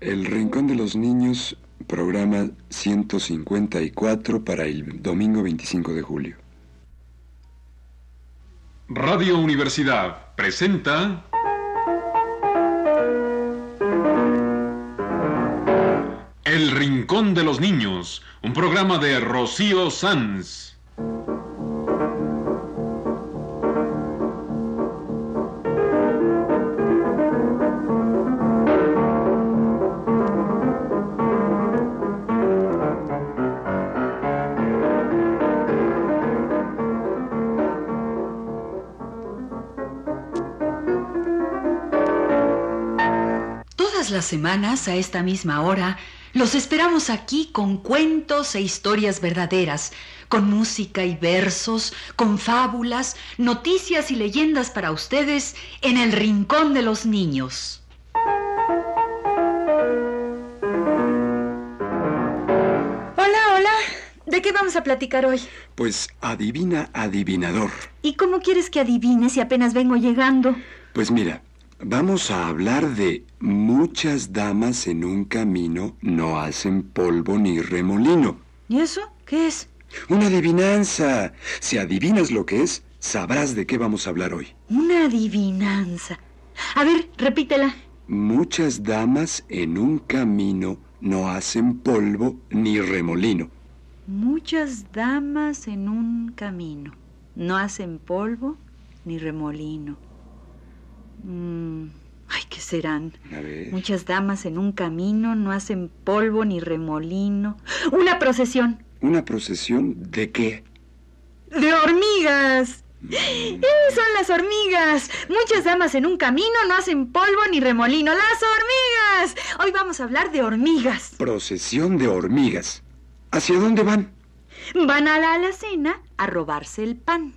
El Rincón de los Niños, programa 154 para el domingo 25 de julio. Radio Universidad presenta El Rincón de los Niños, un programa de Rocío Sanz. Semanas, a esta misma hora, los esperamos aquí con cuentos e historias verdaderas, con música y versos, con fábulas, noticias y leyendas para ustedes en el Rincón de los Niños. Hola, hola. ¿De qué vamos a platicar hoy? Pues adivina, adivinador. ¿Y cómo quieres que adivine si apenas vengo llegando? Pues mira, vamos a hablar de muchas damas en un camino no hacen polvo ni remolino. ¿Y eso? ¿Qué es? Una adivinanza. Si adivinas lo que es, sabrás de qué vamos a hablar hoy. Una adivinanza. A ver, repítela. Muchas damas en un camino no hacen polvo ni remolino. Muchas damas en un camino. No hacen polvo ni remolino. Mm, ay, ¿qué serán? A ver. Muchas damas en un camino no hacen polvo ni remolino. Una procesión ¿Una procesión de qué? de hormigas. ¡Eh, son las hormigas! Muchas damas en un camino no hacen polvo ni remolino. ¡Las hormigas! Hoy vamos a hablar de hormigas. Procesión de hormigas. ¿Hacia dónde van? Van a la alacena a robarse el pan.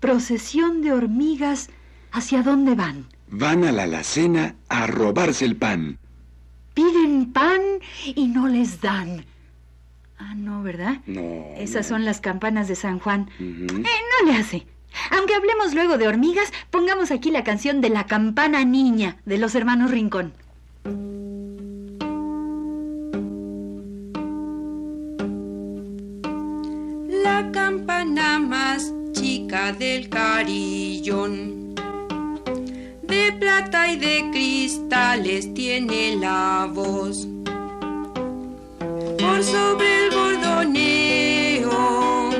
Procesión de hormigas. ¿Hacia dónde van? Van a la alacena a robarse el pan. Piden pan y no les dan. Ah, no, ¿verdad? No. Esas son las campanas de San Juan. Eh, no le hace. Aunque hablemos luego de hormigas, pongamos aquí la canción de la campana niña de los hermanos Rincón. la campana más chica del carillón. De plata y de cristales tiene la voz. Por sobre el bordoneo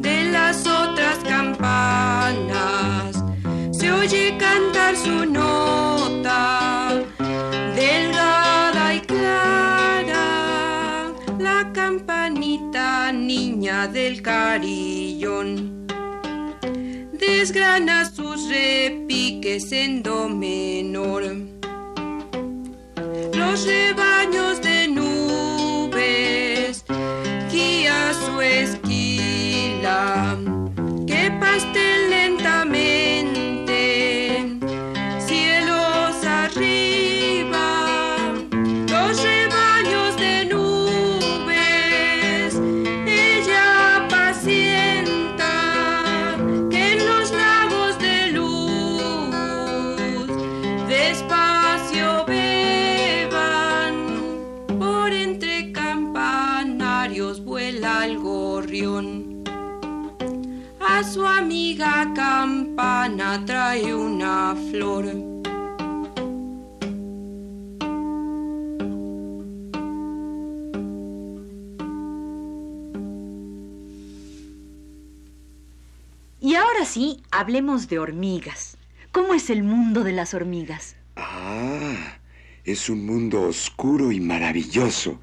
de las otras campanas se oye cantar su nota delgada y clara, la campanita niña del carillón. Desgrana sus repiques en do menor. Los rebaños de nubes guía su esquila que pastel lentamente a su amiga campana trae una flor. Y ahora sí, hablemos de hormigas. ¿Cómo es el mundo de las hormigas? Ah, es un mundo oscuro y maravilloso.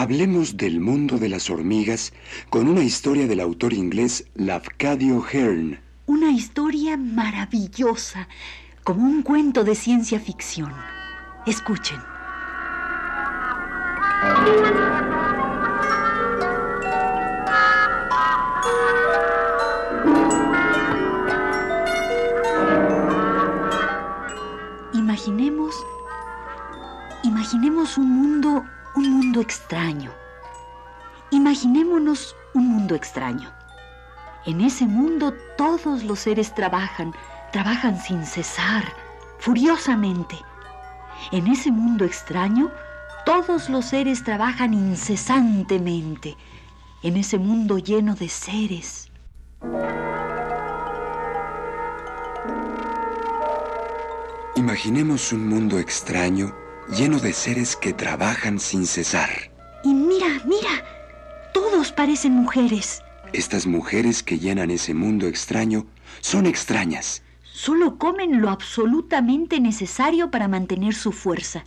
Hablemos del mundo de las hormigas con una historia del autor inglés Lafcadio Hearn. Una historia maravillosa, como un cuento de ciencia ficción. Escuchen. Imaginemos, imaginemos un mundo, un mundo extraño. Imaginémonos un mundo extraño. En ese mundo todos los seres trabajan, trabajan sin cesar, furiosamente. En ese mundo extraño, todos los seres trabajan incesantemente. En ese mundo lleno de seres. Imaginemos un mundo extraño lleno de seres que trabajan sin cesar. Y mira, mira, todos parecen mujeres. Estas mujeres que llenan ese mundo extraño son extrañas. Solo comen lo absolutamente necesario para mantener su fuerza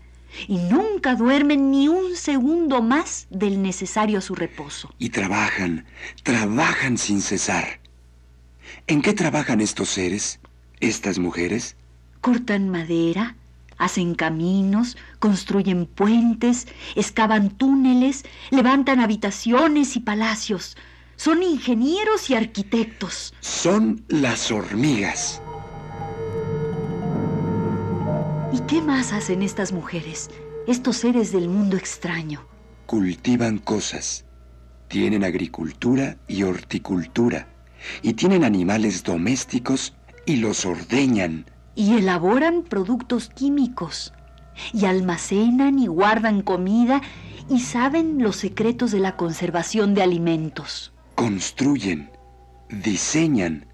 y nunca duermen ni un segundo más del necesario a su reposo. Y trabajan, trabajan sin cesar. ¿En qué trabajan estos seres, estas mujeres? Cortan madera, hacen caminos, construyen puentes, excavan túneles, levantan habitaciones y palacios. Son ingenieros y arquitectos. Son las hormigas. ¿Y qué más hacen estas mujeres, estos seres del mundo extraño? Cultivan cosas. Tienen agricultura y horticultura. Y tienen animales domésticos y los ordeñan. Y elaboran productos químicos. Y almacenan y guardan comida y saben los secretos de la conservación de alimentos. Construyen, diseñan,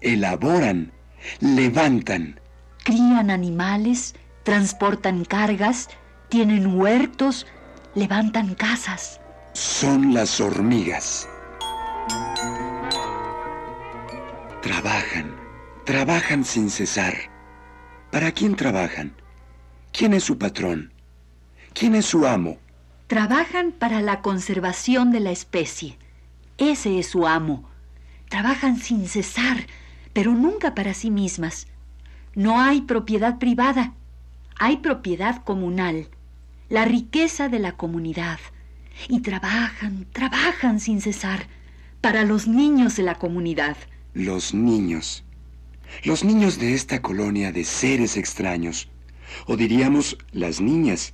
elaboran, levantan. Crían animales, transportan cargas, tienen huertos, levantan casas. Son las hormigas. Trabajan, trabajan sin cesar. ¿Para quién trabajan? ¿Quién es su patrón? ¿Quién es su amo? Trabajan para la conservación de la especie. Ese es su amo. Trabajan sin cesar, pero nunca para sí mismas. No hay propiedad privada, hay propiedad comunal, la riqueza de la comunidad. Y trabajan, trabajan sin cesar para los niños de la comunidad. Los niños. Los niños de esta colonia de seres extraños. O diríamos las niñas,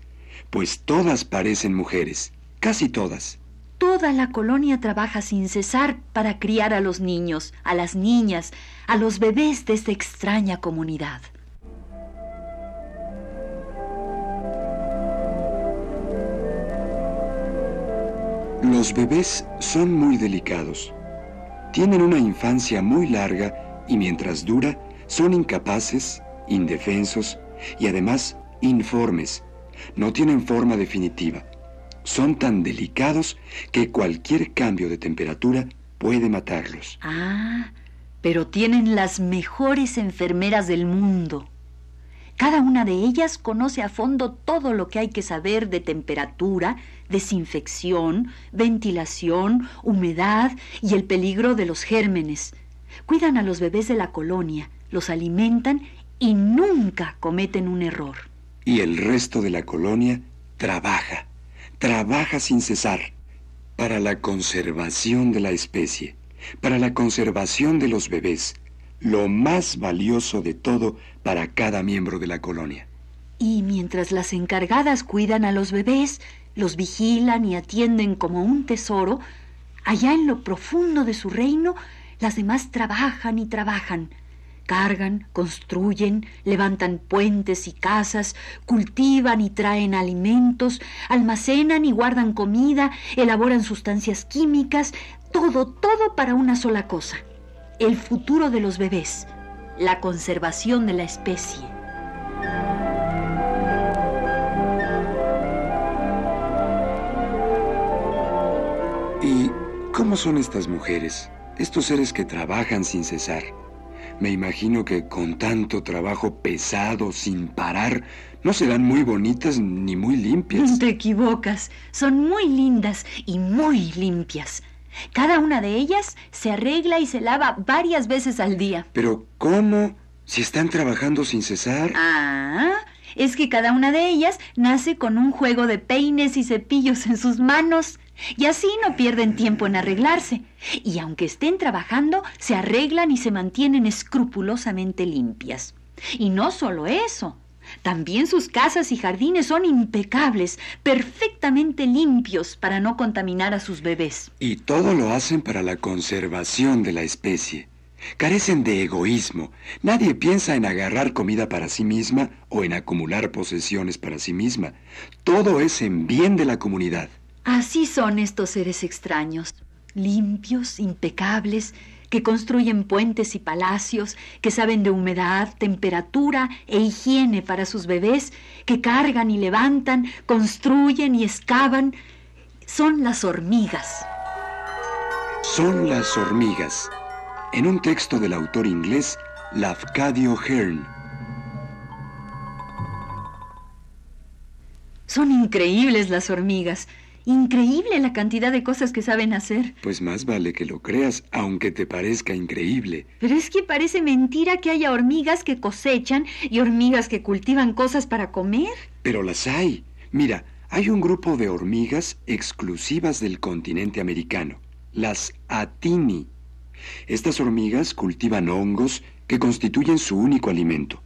pues todas parecen mujeres, casi todas. Toda la colonia trabaja sin cesar para criar a los niños, a las niñas, a los bebés de esta extraña comunidad. Los bebés son muy delicados. Tienen una infancia muy larga y mientras dura son incapaces, indefensos y además informes. No tienen forma definitiva. Son tan delicados que cualquier cambio de temperatura puede matarlos. Ah, pero tienen las mejores enfermeras del mundo. Cada una de ellas conoce a fondo todo lo que hay que saber de temperatura, desinfección, ventilación, humedad y el peligro de los gérmenes. Cuidan a los bebés de la colonia, los alimentan y nunca cometen un error. Y el resto de la colonia trabaja, trabaja sin cesar para la conservación de la especie, para la conservación de los bebés, lo más valioso de todo para cada miembro de la colonia. Y mientras las encargadas cuidan a los bebés, los vigilan y atienden como un tesoro, allá en lo profundo de su reino, las demás trabajan y trabajan. Cargan, construyen, levantan puentes y casas, cultivan y traen alimentos, almacenan y guardan comida, elaboran sustancias químicas, todo, todo para una sola cosa, el futuro de los bebés, la conservación de la especie. ¿Y cómo son estas mujeres, estos seres que trabajan sin cesar? Me imagino que con tanto trabajo pesado, sin parar, no serán muy bonitas ni muy limpias. Te equivocas, son muy lindas y muy limpias. Cada una de ellas se arregla y se lava varias veces al día. Pero ¿cómo? Si están trabajando sin cesar. Ah, es que cada una de ellas nace con un juego de peines y cepillos en sus manos. Y así no pierden tiempo en arreglarse. Y aunque estén trabajando, se arreglan y se mantienen escrupulosamente limpias. Y no solo eso. También sus casas y jardines son impecables, perfectamente limpios para no contaminar a sus bebés. Y todo lo hacen para la conservación de la especie. Carecen de egoísmo. Nadie piensa en agarrar comida para sí misma o en acumular posesiones para sí misma. Todo es en bien de la comunidad. Así son estos seres extraños, limpios, impecables, que construyen puentes y palacios, que saben de humedad, temperatura e higiene para sus bebés, que cargan y levantan, construyen y excavan. Son las hormigas. Son las hormigas. En un texto del autor inglés Lafcadio Hearn. Son increíbles las hormigas. Increíble la cantidad de cosas que saben hacer. Pues más vale que lo creas, aunque te parezca increíble. Pero es que parece mentira que haya hormigas que cosechan y hormigas que cultivan cosas para comer. Pero las hay. Mira, hay un grupo de hormigas exclusivas del continente americano, las Atini. Estas hormigas cultivan hongos que constituyen su único alimento.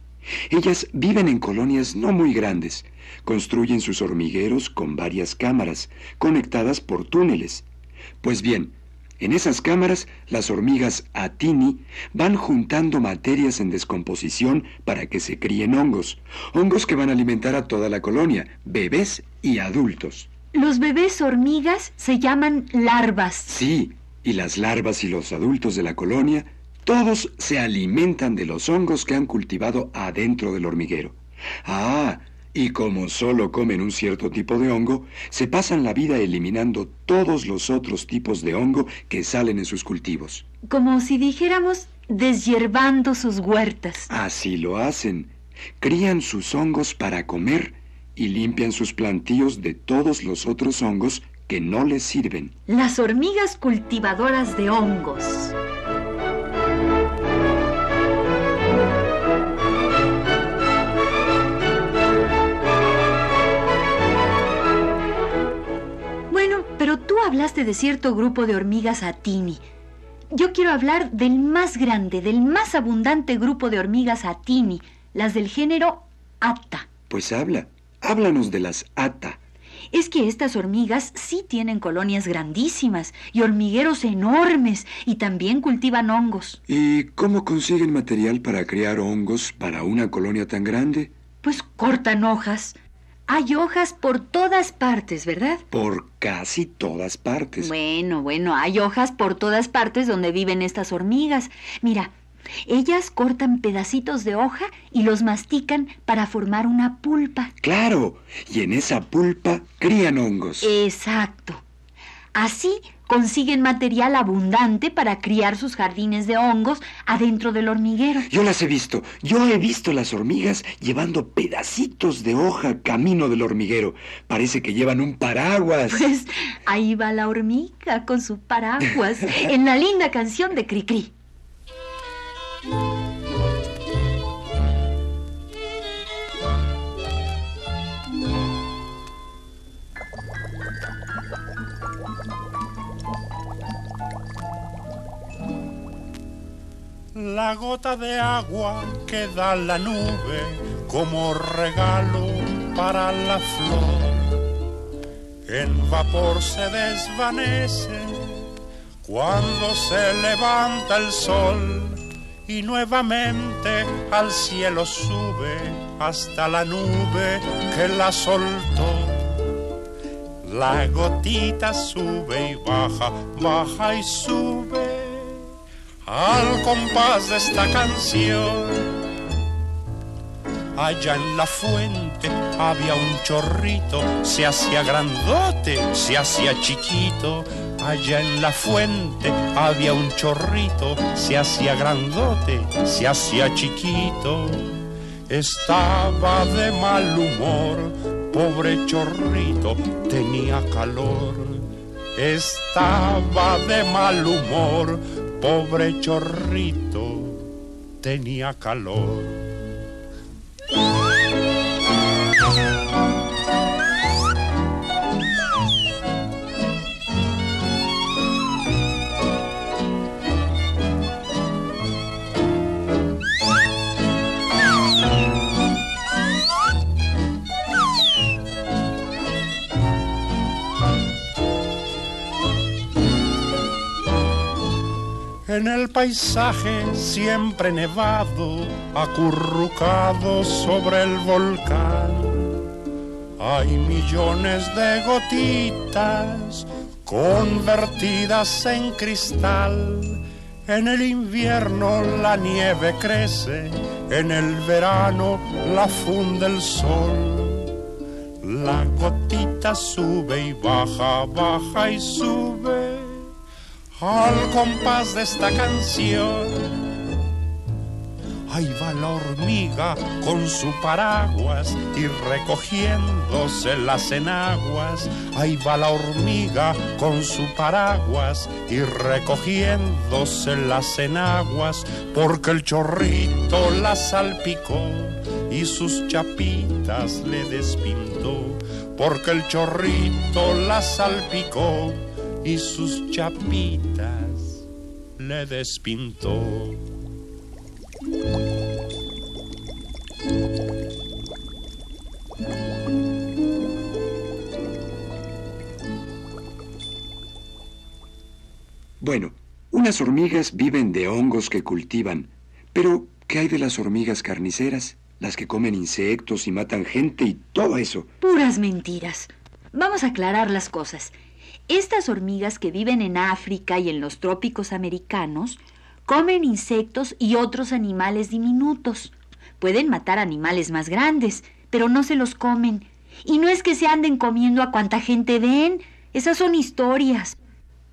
Ellas viven en colonias no muy grandes. Construyen sus hormigueros con varias cámaras, conectadas por túneles. Pues bien, en esas cámaras, las hormigas Atini van juntando materias en descomposición para que se críen hongos. Hongos que van a alimentar a toda la colonia, bebés y adultos. Los bebés hormigas se llaman larvas. Sí, y las larvas y los adultos de la colonia, todos se alimentan de los hongos que han cultivado adentro del hormiguero. Ah, y como solo comen un cierto tipo de hongo, se pasan la vida eliminando todos los otros tipos de hongo que salen en sus cultivos. Como si dijéramos deshiervando sus huertas. Así lo hacen. Crían sus hongos para comer y limpian sus plantíos de todos los otros hongos que no les sirven. Las hormigas cultivadoras de hongos. Pero tú hablaste de cierto grupo de hormigas atini. Yo quiero hablar del más grande, del más abundante grupo de hormigas atini, las del género Atta. Pues habla, háblanos de las ata. Es que estas hormigas sí tienen colonias grandísimas y hormigueros enormes y también cultivan hongos. ¿Y cómo consiguen material para criar hongos para una colonia tan grande? Pues cortan hojas. Hay hojas por todas partes, ¿verdad? Por casi todas partes. Bueno, bueno, hay hojas por todas partes donde viven estas hormigas. Mira, ellas cortan pedacitos de hoja y los mastican para formar una pulpa. Claro, y en esa pulpa crían hongos. Exacto. Así consiguen material abundante para criar sus jardines de hongos adentro del hormiguero. Yo las he visto, yo he visto las hormigas llevando pedacitos de hoja camino del hormiguero. Parece que llevan un paraguas. Pues ahí va la hormiga con su paraguas en la linda canción de Cricri. La gota de agua que da la nube como regalo para la flor. En vapor se desvanece cuando se levanta el sol y nuevamente al cielo sube hasta la nube que la soltó. La gotita sube y baja, baja y sube al compás de esta canción. Allá en la fuente había un chorrito, se hacía grandote, se hacía chiquito. Allá en la fuente había un chorrito, se hacía grandote, se hacía chiquito. Estaba de mal humor, pobre chorrito, tenía calor. Estaba de mal humor, pobre chorrito tenía calor. En el paisaje siempre nevado, acurrucado sobre el volcán. Hay millones de gotitas convertidas en cristal. En el invierno la nieve crece, en el verano la funde el sol. La gotita sube y baja, baja y sube al compás de esta canción. Ahí va la hormiga con su paraguas y recogiéndose las enaguas. Ahí va la hormiga con su paraguas y recogiéndose las enaguas porque el chorrito la salpicó y sus chapitas le despintó. Porque el chorrito la salpicó y sus chapitas le despintó. Bueno, unas hormigas viven de hongos que cultivan, pero ¿qué hay de las hormigas carniceras? Las que comen insectos y matan gente y todo eso. Puras mentiras. Vamos a aclarar las cosas. Estas hormigas que viven en África y en los trópicos americanos comen insectos y otros animales diminutos. Pueden matar animales más grandes, pero no se los comen. Y no es que se anden comiendo a cuanta gente ven. Esas son historias.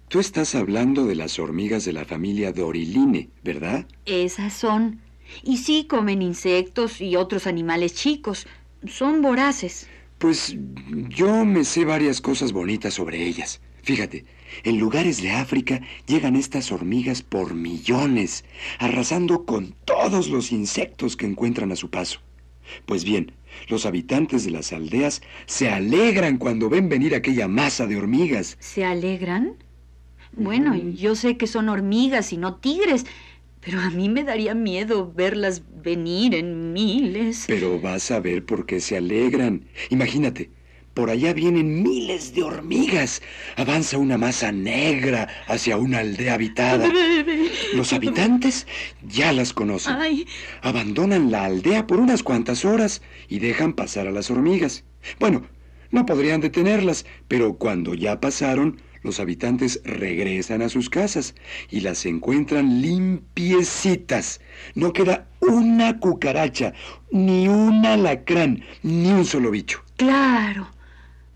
Tú estás hablando de las hormigas de la familia Doriline, ¿verdad? Esas son. Y sí comen insectos y otros animales chicos. Son voraces. Pues yo me sé varias cosas bonitas sobre ellas. Fíjate, en lugares de África llegan estas hormigas por millones, arrasando con todos los insectos que encuentran a su paso. Pues bien, los habitantes de las aldeas se alegran cuando ven venir aquella masa de hormigas. ¿Se alegran? Bueno, yo sé que son hormigas y no tigres, pero a mí me daría miedo verlas venir en miles. Pero vas a ver por qué se alegran. Imagínate, por allá vienen miles de hormigas. Avanza una masa negra hacia una aldea habitada. Los habitantes ya las conocen. Abandonan la aldea por unas cuantas horas y dejan pasar a las hormigas. Bueno, no podrían detenerlas, pero cuando ya pasaron, los habitantes regresan a sus casas y las encuentran limpiecitas. No queda una cucaracha, ni un alacrán, ni un solo bicho. Claro.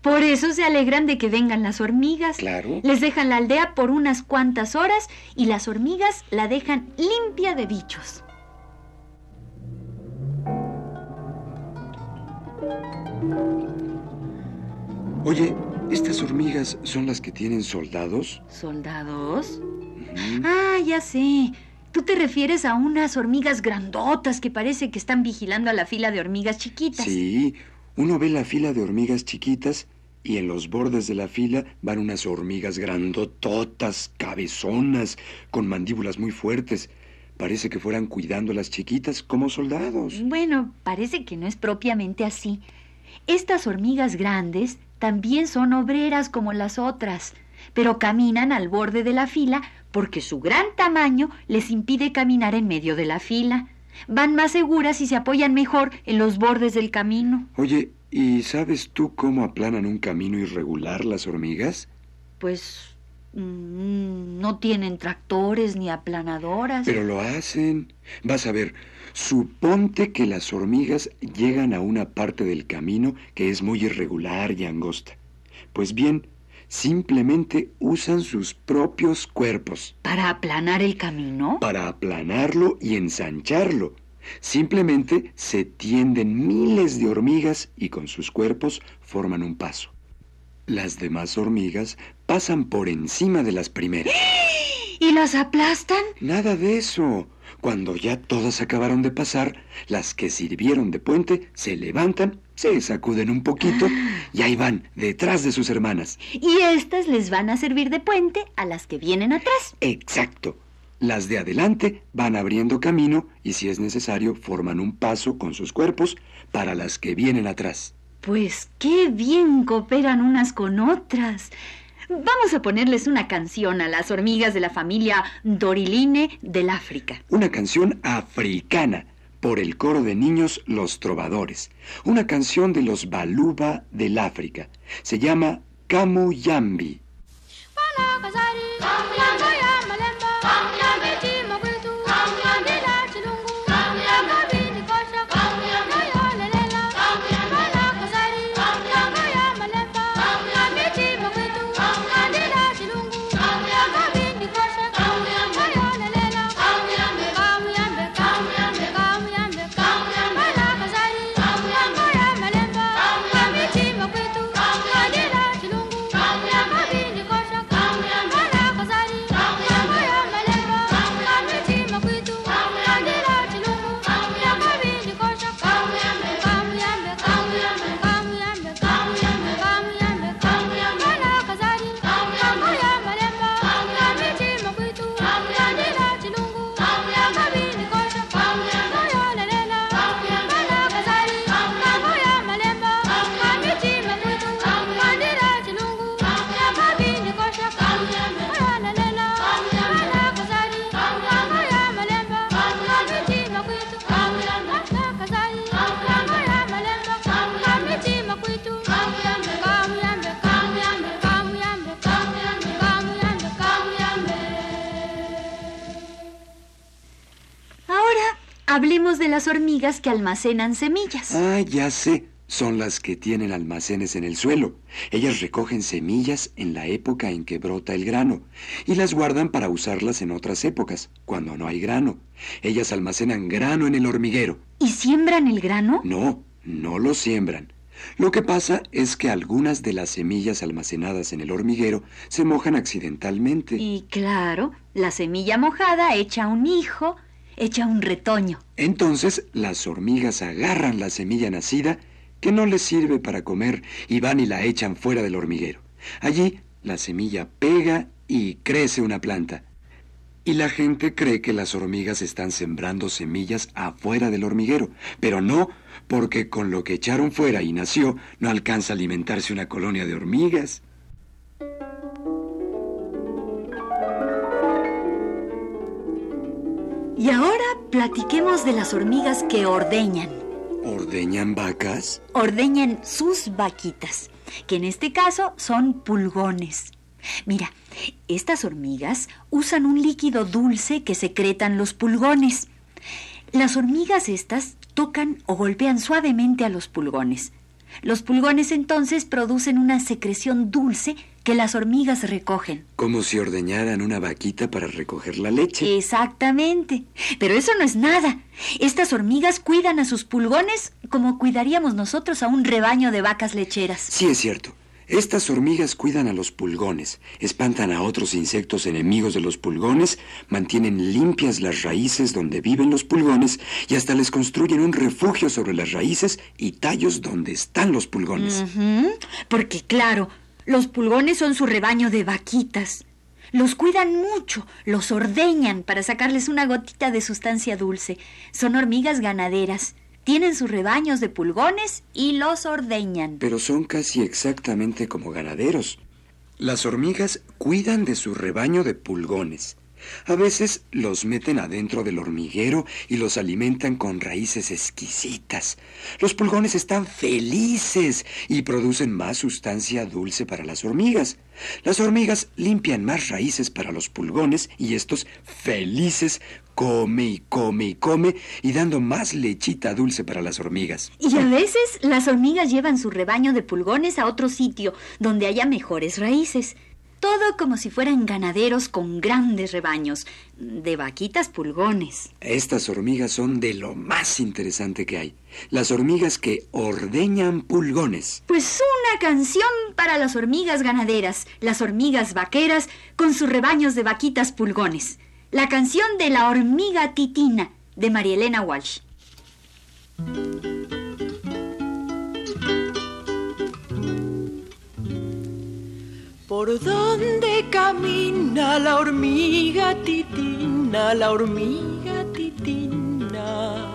Por eso se alegran de que vengan las hormigas. Claro. Les dejan la aldea por unas cuantas horas y las hormigas la dejan limpia de bichos. Oye, ¿estas hormigas son las que tienen soldados? ¿Soldados? Ah, ya sé. Tú te refieres a unas hormigas grandotas que parece que están vigilando a la fila de hormigas chiquitas. Sí, uno ve la fila de hormigas chiquitas y en los bordes de la fila van unas hormigas grandototas, cabezonas, con mandíbulas muy fuertes. Parece que fueran cuidando a las chiquitas como soldados. Bueno, parece que no es propiamente así. Estas hormigas grandes también son obreras como las otras, pero caminan al borde de la fila porque su gran tamaño les impide caminar en medio de la fila. Van más seguras y se apoyan mejor en los bordes del camino. Oye, ¿y sabes tú cómo aplanan un camino irregular las hormigas? Pues no tienen tractores ni aplanadoras. Pero lo hacen. Vas a ver, suponte que las hormigas llegan a una parte del camino que es muy irregular y angosta. Pues bien, simplemente usan sus propios cuerpos. ¿Para aplanar el camino? Para aplanarlo y ensancharlo. Simplemente se tienden miles de hormigas y con sus cuerpos forman un paso. Las demás hormigas pasan por encima de las primeras. ¿Y las aplastan? Nada de eso. Cuando ya todas acabaron de pasar, las que sirvieron de puente se levantan, se sacuden un poquito y ahí van, detrás de sus hermanas. Y estas les van a servir de puente a las que vienen atrás. Exacto. Las de adelante van abriendo camino y si es necesario forman un paso con sus cuerpos para las que vienen atrás. Pues qué bien cooperan unas con otras. Vamos a ponerles una canción a las hormigas de la familia Doriline del África. Una canción africana por el coro de niños Los Trovadores. Una canción de los Baluba del África. Se llama Kamuyambi. Las hormigas que almacenan semillas. Ah, ya sé. Son las que tienen almacenes en el suelo. Ellas recogen semillas en la época en que brota el grano y las guardan para usarlas en otras épocas, cuando no hay grano. Ellas almacenan grano en el hormiguero. ¿Y siembran el grano? No, no lo siembran. Lo que pasa es que algunas de las semillas almacenadas en el hormiguero se mojan accidentalmente. Y claro, la semilla mojada echa un hijo echa un retoño. Entonces las hormigas agarran la semilla nacida que no les sirve para comer y van y la echan fuera del hormiguero. Allí la semilla pega y crece una planta. Y la gente cree que las hormigas están sembrando semillas afuera del hormiguero, pero no, porque con lo que echaron fuera y nació no alcanza a alimentarse una colonia de hormigas. Y ahora platiquemos de las hormigas que ordeñan. ¿Ordeñan vacas? Ordeñan sus vaquitas, que en este caso son pulgones. Mira, estas hormigas usan un líquido dulce que secretan los pulgones. Las hormigas estas tocan o golpean suavemente a los pulgones. Los pulgones entonces producen una secreción dulce que las hormigas recogen. Como si ordeñaran una vaquita para recoger la leche. Exactamente. Pero eso no es nada. Estas hormigas cuidan a sus pulgones como cuidaríamos nosotros a un rebaño de vacas lecheras. Sí, es cierto. Estas hormigas cuidan a los pulgones, espantan a otros insectos enemigos de los pulgones, mantienen limpias las raíces donde viven los pulgones y hasta les construyen un refugio sobre las raíces y tallos donde están los pulgones. Porque claro, los pulgones son su rebaño de vaquitas. Los cuidan mucho, los ordeñan para sacarles una gotita de sustancia dulce. Son hormigas ganaderas tienen sus rebaños de pulgones y los ordeñan. Pero son casi exactamente como ganaderos. Las hormigas cuidan de su rebaño de pulgones. A veces los meten adentro del hormiguero y los alimentan con raíces exquisitas. Los pulgones están felices y producen más sustancia dulce para las hormigas. Las hormigas limpian más raíces para los pulgones y estos felices come y come y come y dando más lechita dulce para las hormigas. Y a veces las hormigas llevan su rebaño de pulgones a otro sitio donde haya mejores raíces. Todo como si fueran ganaderos con grandes rebaños de vaquitas pulgones. Estas hormigas son de lo más interesante que hay. Las hormigas que ordeñan pulgones. Pues una canción para las hormigas ganaderas, las hormigas vaqueras con sus rebaños de vaquitas pulgones. La canción de la hormiga titina de María Elena Walsh. ¿Por dónde camina la hormiga titina, la hormiga titina?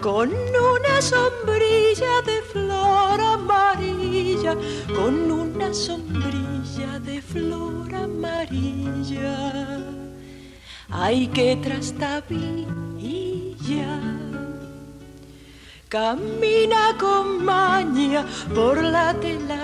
Con una sombrilla de flor amarilla con una sombrilla de flor amarilla. Ay, que trastabilla. Camina con maña por la telaraña, por la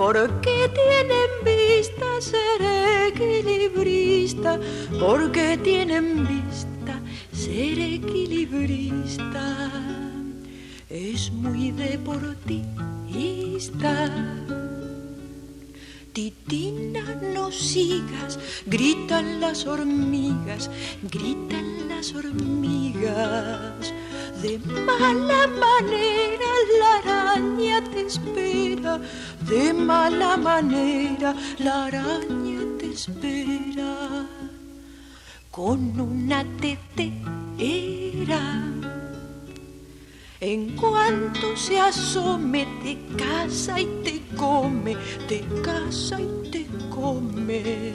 porque tienen vista ser equilibrista, porque tienen vista ser equilibrista. Es muy deportista. Titina, no sigas, gritan las hormigas, gritan las hormigas. De mala manera la araña te espera, de mala manera la araña te espera. Con una tetera. En cuanto se asome, te casa y te come, te casa y te come.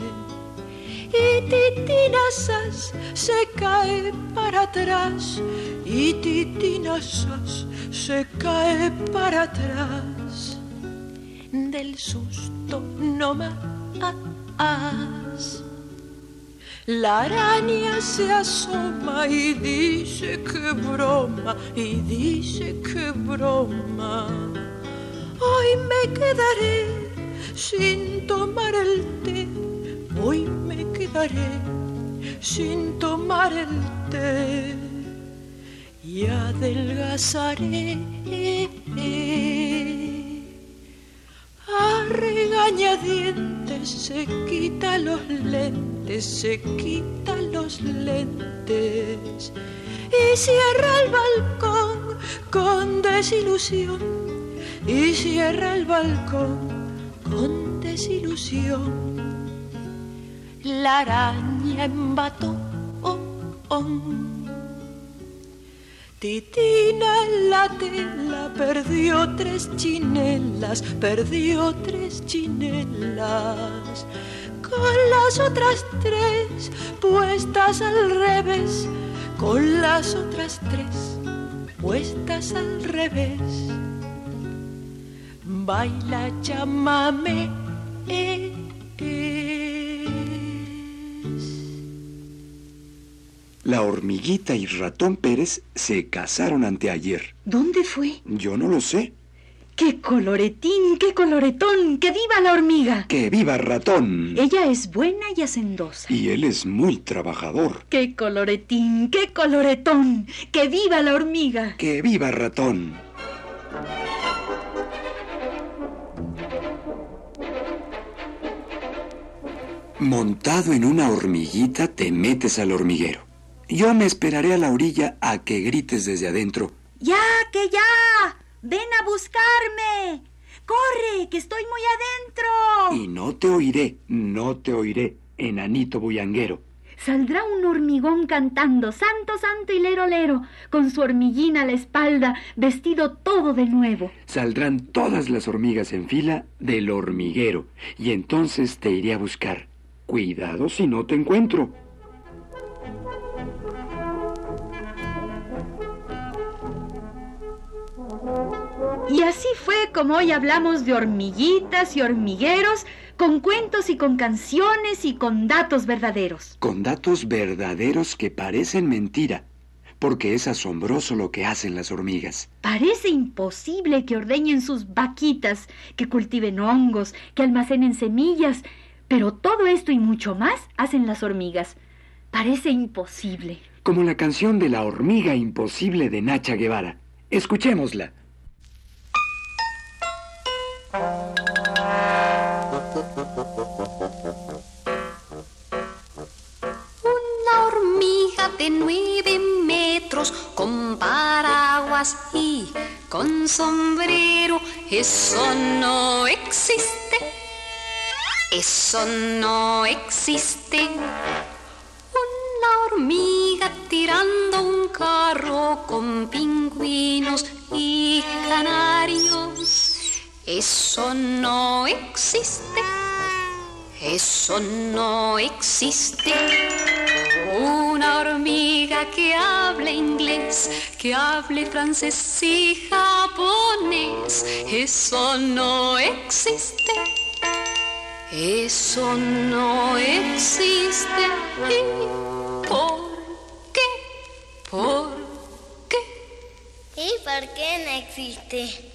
Y titinasas se cae para atrás. Y titinasas se cae para atrás. Del susto no más. La araña se asoma y dice que broma, y dice que broma. Hoy me quedaré sin tomar el té Hoy me quedaré sin tomar el té y adelgazaré. A regañadientes se quita los lentes, se quita los lentes y cierra el balcón con desilusión y cierra el balcón con desilusión la araña embató. Oh, oh. Titina en la tela perdió tres chinelas, perdió tres chinelas. Con las otras tres puestas al revés, con las otras tres puestas al revés. Baila, llámame. Eh. La hormiguita y ratón Pérez se casaron anteayer. ¿Dónde fue? Yo no lo sé. ¡Qué coloretín, qué coloretón! ¡Que viva la hormiga! ¡Que viva ratón! Ella es buena y hacendosa. Y él es muy trabajador. ¡Qué coloretín, qué coloretón! ¡Que viva la hormiga! ¡Que viva ratón! Montado en una hormiguita te metes al hormiguero. Yo me esperaré a la orilla a que grites desde adentro. ¡Ya, que ya! ¡Ven a buscarme! ¡Corre, que estoy muy adentro! Y no te oiré, no te oiré, enanito bullanguero. Saldrá un hormigón cantando, santo, santo y lero, lero, con su hormiguina a la espalda, vestido todo de nuevo. Saldrán todas las hormigas en fila del hormiguero, y entonces te iré a buscar. Cuidado si no te encuentro. Y así fue como hoy hablamos de hormiguitas y hormigueros, con cuentos y con canciones y con datos verdaderos. Con datos verdaderos que parecen mentira, porque es asombroso lo que hacen las hormigas. Parece imposible que ordeñen sus vaquitas, que cultiven hongos, que almacenen semillas, pero todo esto y mucho más hacen las hormigas. Parece imposible. Como la canción de la hormiga imposible de Nacha Guevara. Escuchémosla. Una hormiga de nueve metros con paraguas y con sombrero, eso no existe, eso no existe. Una hormiga tirando un carro con pingüinos y canarios. Eso no existe. Eso no existe. Una hormiga que hable inglés, que hable francés y japonés. Eso no existe. Eso no existe. ¿Y por qué? ¿Por qué? ¿Y por qué no existe?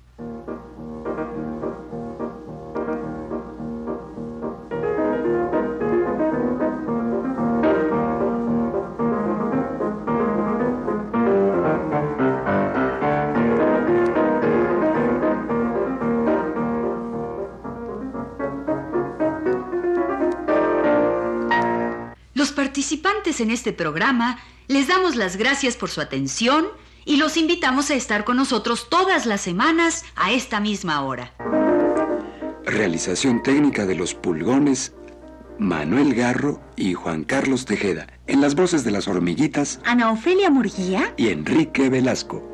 En este programa les damos las gracias por su atención y los invitamos a estar con nosotros todas las semanas a esta misma hora. Realización técnica de los pulgones Manuel Garro y Juan Carlos Tejeda. En las voces de las hormiguitas Ana Ofelia Murguía. y Enrique Velasco.